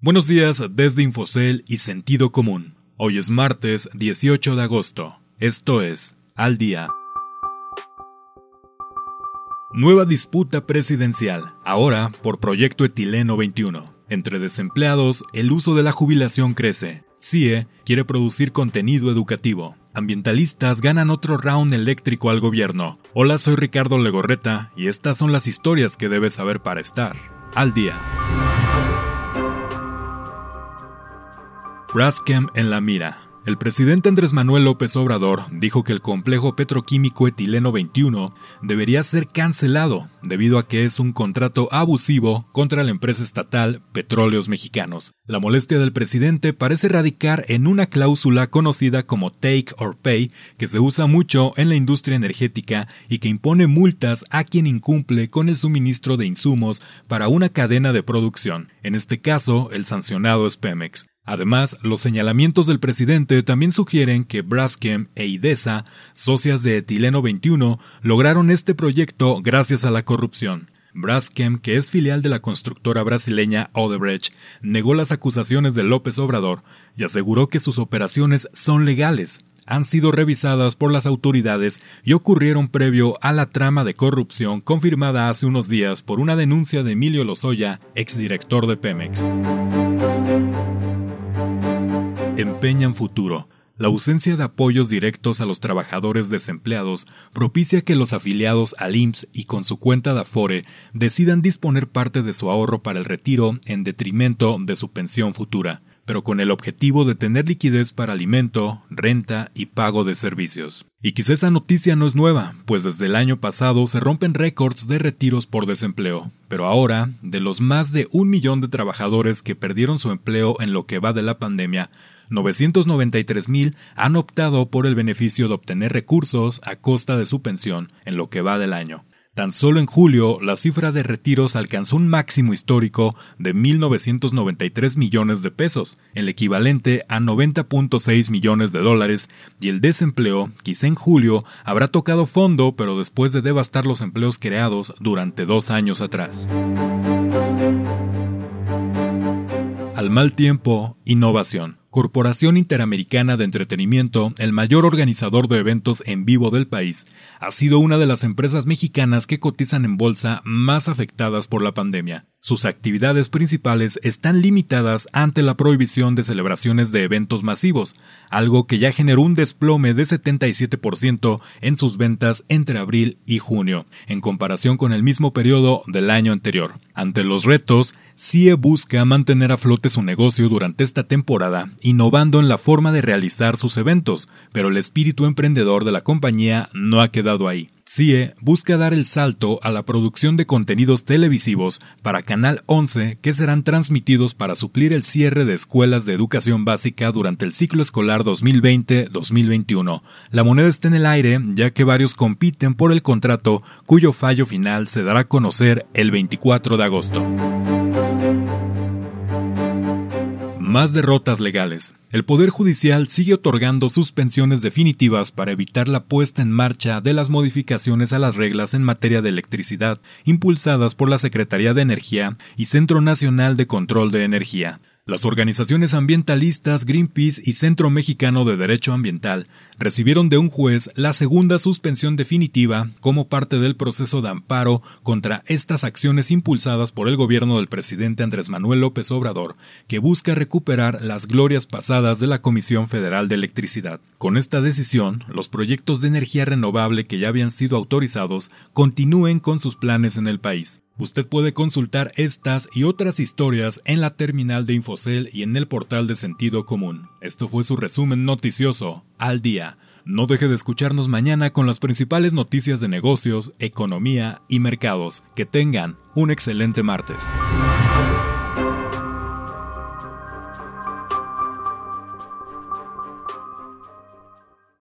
Buenos días desde Infocel y Sentido Común. Hoy es martes 18 de agosto. Esto es Al Día. Nueva disputa presidencial, ahora por Proyecto Etileno 21. Entre desempleados, el uso de la jubilación crece. CIE quiere producir contenido educativo. Ambientalistas ganan otro round eléctrico al gobierno. Hola, soy Ricardo Legorreta y estas son las historias que debes saber para estar al día. Braskem en la mira. El presidente Andrés Manuel López Obrador dijo que el complejo petroquímico etileno 21 debería ser cancelado debido a que es un contrato abusivo contra la empresa estatal Petróleos Mexicanos. La molestia del presidente parece radicar en una cláusula conocida como take or pay que se usa mucho en la industria energética y que impone multas a quien incumple con el suministro de insumos para una cadena de producción. En este caso, el sancionado es Pemex. Además, los señalamientos del presidente también sugieren que Braskem e IDESA, socias de Etileno 21, lograron este proyecto gracias a la corrupción. Braskem, que es filial de la constructora brasileña Odebrecht, negó las acusaciones de López Obrador y aseguró que sus operaciones son legales, han sido revisadas por las autoridades y ocurrieron previo a la trama de corrupción confirmada hace unos días por una denuncia de Emilio Lozoya, exdirector de Pemex empeñan futuro. La ausencia de apoyos directos a los trabajadores desempleados propicia que los afiliados al IMSS y con su cuenta de Afore decidan disponer parte de su ahorro para el retiro en detrimento de su pensión futura, pero con el objetivo de tener liquidez para alimento, renta y pago de servicios. Y quizá esa noticia no es nueva, pues desde el año pasado se rompen récords de retiros por desempleo. Pero ahora, de los más de un millón de trabajadores que perdieron su empleo en lo que va de la pandemia, 993.000 han optado por el beneficio de obtener recursos a costa de su pensión en lo que va del año. Tan solo en julio, la cifra de retiros alcanzó un máximo histórico de 1.993 millones de pesos, el equivalente a 90.6 millones de dólares, y el desempleo, quizá en julio, habrá tocado fondo, pero después de devastar los empleos creados durante dos años atrás. Al mal tiempo, innovación. Corporación Interamericana de Entretenimiento, el mayor organizador de eventos en vivo del país, ha sido una de las empresas mexicanas que cotizan en bolsa más afectadas por la pandemia. Sus actividades principales están limitadas ante la prohibición de celebraciones de eventos masivos, algo que ya generó un desplome de 77% en sus ventas entre abril y junio, en comparación con el mismo periodo del año anterior. Ante los retos, CIE busca mantener a flote su negocio durante esta temporada, innovando en la forma de realizar sus eventos, pero el espíritu emprendedor de la compañía no ha quedado ahí. CIE busca dar el salto a la producción de contenidos televisivos para Canal 11 que serán transmitidos para suplir el cierre de escuelas de educación básica durante el ciclo escolar 2020-2021. La moneda está en el aire ya que varios compiten por el contrato cuyo fallo final se dará a conocer el 24 de agosto. Más derrotas legales. El Poder Judicial sigue otorgando suspensiones definitivas para evitar la puesta en marcha de las modificaciones a las reglas en materia de electricidad impulsadas por la Secretaría de Energía y Centro Nacional de Control de Energía. Las organizaciones ambientalistas Greenpeace y Centro Mexicano de Derecho Ambiental recibieron de un juez la segunda suspensión definitiva como parte del proceso de amparo contra estas acciones impulsadas por el gobierno del presidente Andrés Manuel López Obrador, que busca recuperar las glorias pasadas de la Comisión Federal de Electricidad. Con esta decisión, los proyectos de energía renovable que ya habían sido autorizados continúen con sus planes en el país. Usted puede consultar estas y otras historias en la terminal de Infocel y en el portal de Sentido Común. Esto fue su resumen noticioso al día. No deje de escucharnos mañana con las principales noticias de negocios, economía y mercados. Que tengan un excelente martes.